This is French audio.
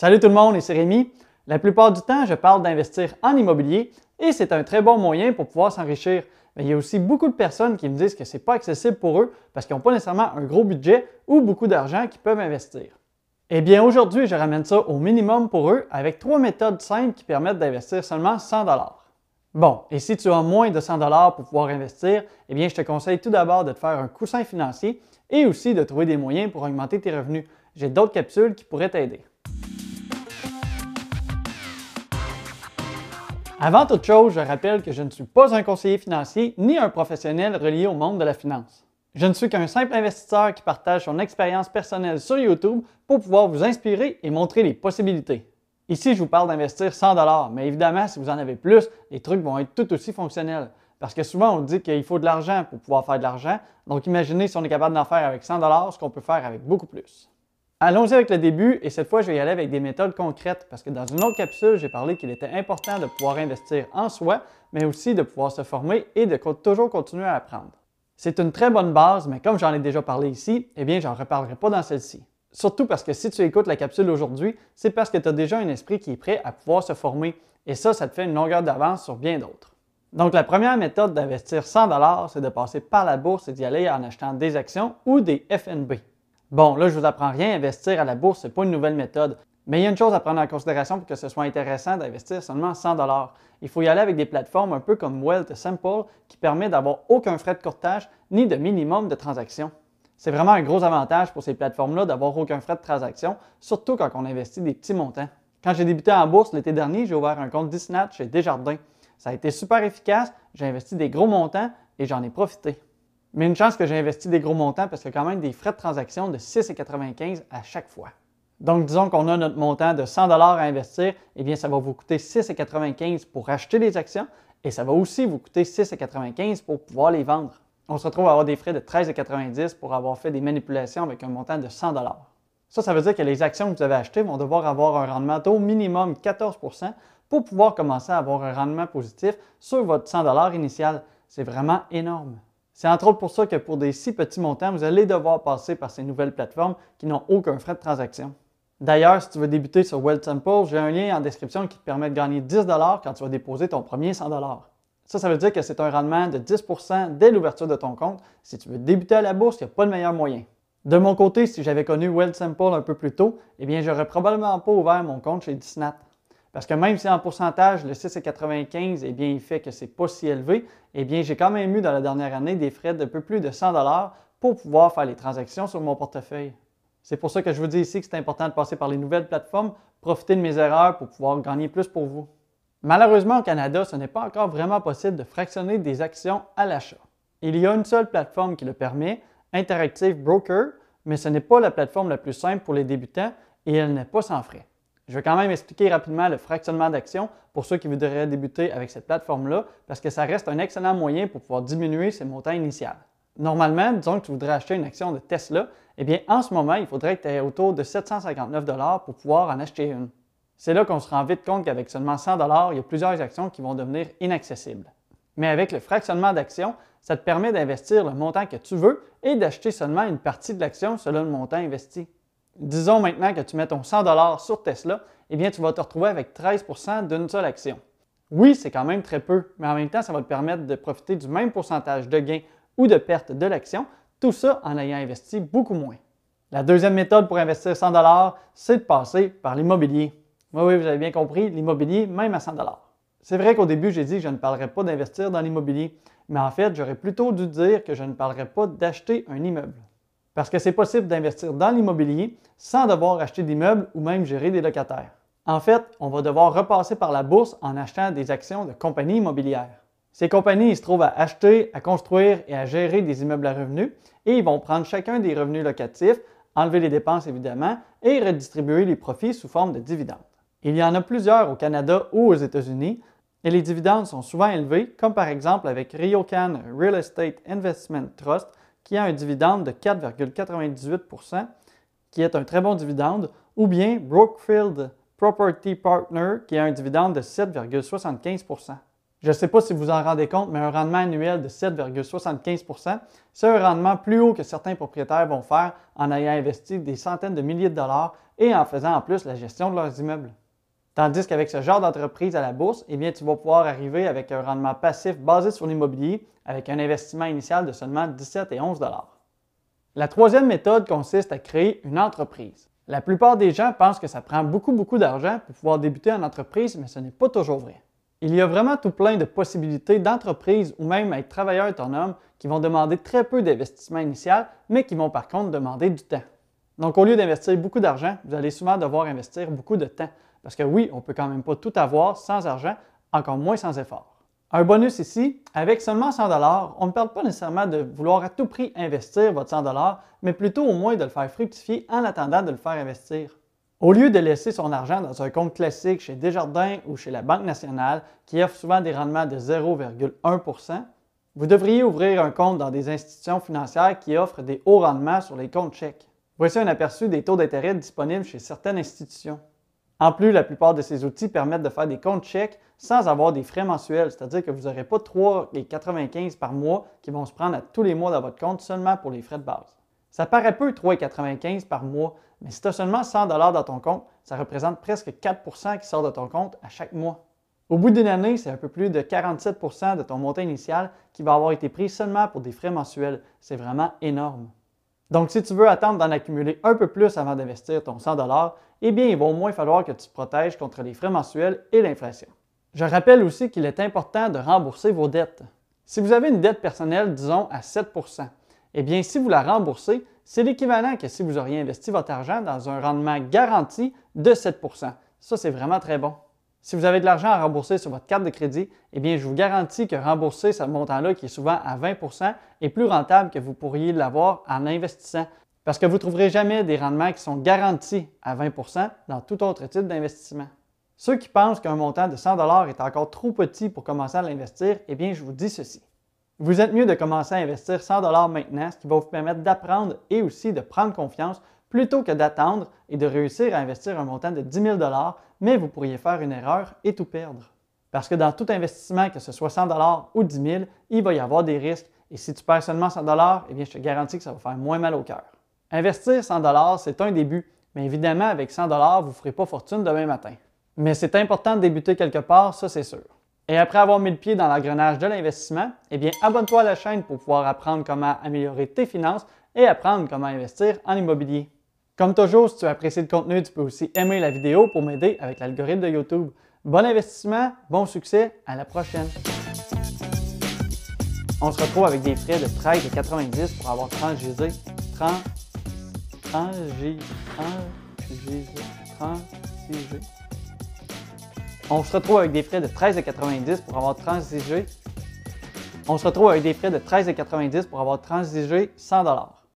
Salut tout le monde, ici Rémi. La plupart du temps, je parle d'investir en immobilier et c'est un très bon moyen pour pouvoir s'enrichir. Mais il y a aussi beaucoup de personnes qui me disent que ce n'est pas accessible pour eux parce qu'ils n'ont pas nécessairement un gros budget ou beaucoup d'argent qu'ils peuvent investir. Eh bien, aujourd'hui, je ramène ça au minimum pour eux avec trois méthodes simples qui permettent d'investir seulement 100 Bon, et si tu as moins de 100 pour pouvoir investir, eh bien, je te conseille tout d'abord de te faire un coussin financier et aussi de trouver des moyens pour augmenter tes revenus. J'ai d'autres capsules qui pourraient t'aider. Avant toute chose, je rappelle que je ne suis pas un conseiller financier ni un professionnel relié au monde de la finance. Je ne suis qu'un simple investisseur qui partage son expérience personnelle sur YouTube pour pouvoir vous inspirer et montrer les possibilités. Ici, je vous parle d'investir 100 mais évidemment, si vous en avez plus, les trucs vont être tout aussi fonctionnels. Parce que souvent, on dit qu'il faut de l'argent pour pouvoir faire de l'argent. Donc, imaginez si on est capable d'en faire avec 100 ce qu'on peut faire avec beaucoup plus. Allons-y avec le début et cette fois, je vais y aller avec des méthodes concrètes parce que dans une autre capsule, j'ai parlé qu'il était important de pouvoir investir en soi, mais aussi de pouvoir se former et de toujours continuer à apprendre. C'est une très bonne base, mais comme j'en ai déjà parlé ici, eh bien, j'en reparlerai pas dans celle-ci. Surtout parce que si tu écoutes la capsule aujourd'hui, c'est parce que tu as déjà un esprit qui est prêt à pouvoir se former et ça, ça te fait une longueur d'avance sur bien d'autres. Donc, la première méthode d'investir 100 c'est de passer par la bourse et d'y aller en achetant des actions ou des FNB. Bon, là, je vous apprends rien, investir à la bourse, ce n'est pas une nouvelle méthode. Mais il y a une chose à prendre en considération pour que ce soit intéressant d'investir seulement 100 Il faut y aller avec des plateformes un peu comme Wealth Simple qui permet d'avoir aucun frais de courtage ni de minimum de transaction. C'est vraiment un gros avantage pour ces plateformes-là d'avoir aucun frais de transaction, surtout quand on investit des petits montants. Quand j'ai débuté en bourse l'été dernier, j'ai ouvert un compte Disnat chez Desjardins. Ça a été super efficace, j'ai investi des gros montants et j'en ai profité. Mais une chance que j'ai investi des gros montants parce a quand même des frais de transaction de 6,95 à chaque fois. Donc, disons qu'on a notre montant de 100 à investir, eh bien, ça va vous coûter 6,95 pour acheter des actions et ça va aussi vous coûter 6,95 pour pouvoir les vendre. On se retrouve à avoir des frais de 13,90 pour avoir fait des manipulations avec un montant de 100 Ça, ça veut dire que les actions que vous avez achetées vont devoir avoir un rendement au minimum 14% pour pouvoir commencer à avoir un rendement positif sur votre 100 initial. C'est vraiment énorme. C'est entre autres pour ça que pour des si petits montants, vous allez devoir passer par ces nouvelles plateformes qui n'ont aucun frais de transaction. D'ailleurs, si tu veux débuter sur Simple, j'ai un lien en description qui te permet de gagner 10 quand tu vas déposer ton premier 100 Ça, ça veut dire que c'est un rendement de 10% dès l'ouverture de ton compte. Si tu veux débuter à la bourse, il n'y a pas de meilleur moyen. De mon côté, si j'avais connu Simple un peu plus tôt, eh bien, j'aurais probablement pas ouvert mon compte chez Disnat. Parce que même si en pourcentage, le 6,95, eh bien, il fait que ce n'est pas si élevé, eh bien, j'ai quand même eu dans la dernière année des frais de peu plus de 100 pour pouvoir faire les transactions sur mon portefeuille. C'est pour ça que je vous dis ici que c'est important de passer par les nouvelles plateformes, profiter de mes erreurs pour pouvoir gagner plus pour vous. Malheureusement, au Canada, ce n'est pas encore vraiment possible de fractionner des actions à l'achat. Il y a une seule plateforme qui le permet, Interactive Broker, mais ce n'est pas la plateforme la plus simple pour les débutants et elle n'est pas sans frais. Je vais quand même expliquer rapidement le fractionnement d'actions pour ceux qui voudraient débuter avec cette plateforme-là, parce que ça reste un excellent moyen pour pouvoir diminuer ses montants initiaux. Normalement, disons que tu voudrais acheter une action de Tesla, eh bien, en ce moment, il faudrait que tu aies autour de 759 pour pouvoir en acheter une. C'est là qu'on se rend vite compte qu'avec seulement 100 il y a plusieurs actions qui vont devenir inaccessibles. Mais avec le fractionnement d'actions, ça te permet d'investir le montant que tu veux et d'acheter seulement une partie de l'action selon le montant investi disons maintenant que tu mets ton 100 sur Tesla, eh bien, tu vas te retrouver avec 13% d'une seule action. Oui, c'est quand même très peu, mais en même temps, ça va te permettre de profiter du même pourcentage de gain ou de perte de l'action, tout ça en ayant investi beaucoup moins. La deuxième méthode pour investir 100 c'est de passer par l'immobilier. Oui, oui, vous avez bien compris, l'immobilier, même à 100 C'est vrai qu'au début, j'ai dit que je ne parlerais pas d'investir dans l'immobilier, mais en fait, j'aurais plutôt dû dire que je ne parlerais pas d'acheter un immeuble. Parce que c'est possible d'investir dans l'immobilier sans devoir acheter d'immeubles ou même gérer des locataires. En fait, on va devoir repasser par la bourse en achetant des actions de compagnies immobilières. Ces compagnies se trouvent à acheter, à construire et à gérer des immeubles à revenus et ils vont prendre chacun des revenus locatifs, enlever les dépenses évidemment et redistribuer les profits sous forme de dividendes. Il y en a plusieurs au Canada ou aux États-Unis et les dividendes sont souvent élevés, comme par exemple avec Ryokan Real Estate Investment Trust qui a un dividende de 4,98% qui est un très bon dividende, ou bien Brookfield Property Partner, qui a un dividende de 7,75% Je ne sais pas si vous en rendez compte, mais un rendement annuel de 7,75% c'est un rendement plus haut que certains propriétaires vont faire en ayant investi des centaines de milliers de dollars et en faisant en plus la gestion de leurs immeubles. Tandis qu'avec ce genre d'entreprise à la bourse, eh bien, tu vas pouvoir arriver avec un rendement passif basé sur l'immobilier avec un investissement initial de seulement 17 et 11 dollars. La troisième méthode consiste à créer une entreprise. La plupart des gens pensent que ça prend beaucoup, beaucoup d'argent pour pouvoir débuter en entreprise, mais ce n'est pas toujours vrai. Il y a vraiment tout plein de possibilités d'entreprises ou même être travailleur autonome qui vont demander très peu d'investissement initial, mais qui vont par contre demander du temps. Donc, au lieu d'investir beaucoup d'argent, vous allez souvent devoir investir beaucoup de temps. Parce que oui, on ne peut quand même pas tout avoir sans argent, encore moins sans effort. Un bonus ici, avec seulement 100 on ne parle pas nécessairement de vouloir à tout prix investir votre 100 mais plutôt au moins de le faire fructifier en attendant de le faire investir. Au lieu de laisser son argent dans un compte classique chez Desjardins ou chez la Banque nationale, qui offre souvent des rendements de 0,1% vous devriez ouvrir un compte dans des institutions financières qui offrent des hauts rendements sur les comptes chèques. Voici un aperçu des taux d'intérêt disponibles chez certaines institutions. En plus, la plupart de ces outils permettent de faire des comptes chèques sans avoir des frais mensuels, c'est-à-dire que vous n'aurez pas 3,95 par mois qui vont se prendre à tous les mois dans votre compte seulement pour les frais de base. Ça paraît peu 3,95 par mois, mais si tu as seulement 100 dans ton compte, ça représente presque 4% qui sort de ton compte à chaque mois. Au bout d'une année, c'est un peu plus de 47% de ton montant initial qui va avoir été pris seulement pour des frais mensuels. C'est vraiment énorme. Donc, si tu veux attendre d'en accumuler un peu plus avant d'investir ton 100 eh bien, il va au moins falloir que tu te protèges contre les frais mensuels et l'inflation. Je rappelle aussi qu'il est important de rembourser vos dettes. Si vous avez une dette personnelle, disons, à 7% eh bien, si vous la remboursez, c'est l'équivalent que si vous auriez investi votre argent dans un rendement garanti de 7% Ça, c'est vraiment très bon. Si vous avez de l'argent à rembourser sur votre carte de crédit, eh je vous garantis que rembourser ce montant-là, qui est souvent à 20% est plus rentable que vous pourriez l'avoir en investissant. Parce que vous ne trouverez jamais des rendements qui sont garantis à 20% dans tout autre type d'investissement. Ceux qui pensent qu'un montant de 100 est encore trop petit pour commencer à l'investir, eh bien, je vous dis ceci. Vous êtes mieux de commencer à investir 100 maintenant, ce qui va vous permettre d'apprendre et aussi de prendre confiance plutôt que d'attendre et de réussir à investir un montant de 10 000 mais vous pourriez faire une erreur et tout perdre. Parce que dans tout investissement, que ce soit 100 ou 10 000, il va y avoir des risques. Et si tu perds seulement 100 eh bien, je te garantis que ça va faire moins mal au cœur. Investir 100 c'est un début, mais évidemment, avec 100 vous ne ferez pas fortune demain matin. Mais c'est important de débuter quelque part, ça c'est sûr. Et après avoir mis le pied dans l'engrenage de l'investissement, eh bien, abonne-toi à la chaîne pour pouvoir apprendre comment améliorer tes finances et apprendre comment investir en immobilier. Comme toujours, si tu as apprécié le contenu, tu peux aussi aimer la vidéo pour m'aider avec l'algorithme de YouTube. Bon investissement, bon succès, à la prochaine. On se retrouve avec des frais de 13,90 pour avoir 30 GZ. 30, 30 G, 30 G. On se retrouve avec des frais de 13,90 pour avoir transigé. On se retrouve avec des frais de 13,90 pour avoir transigé 100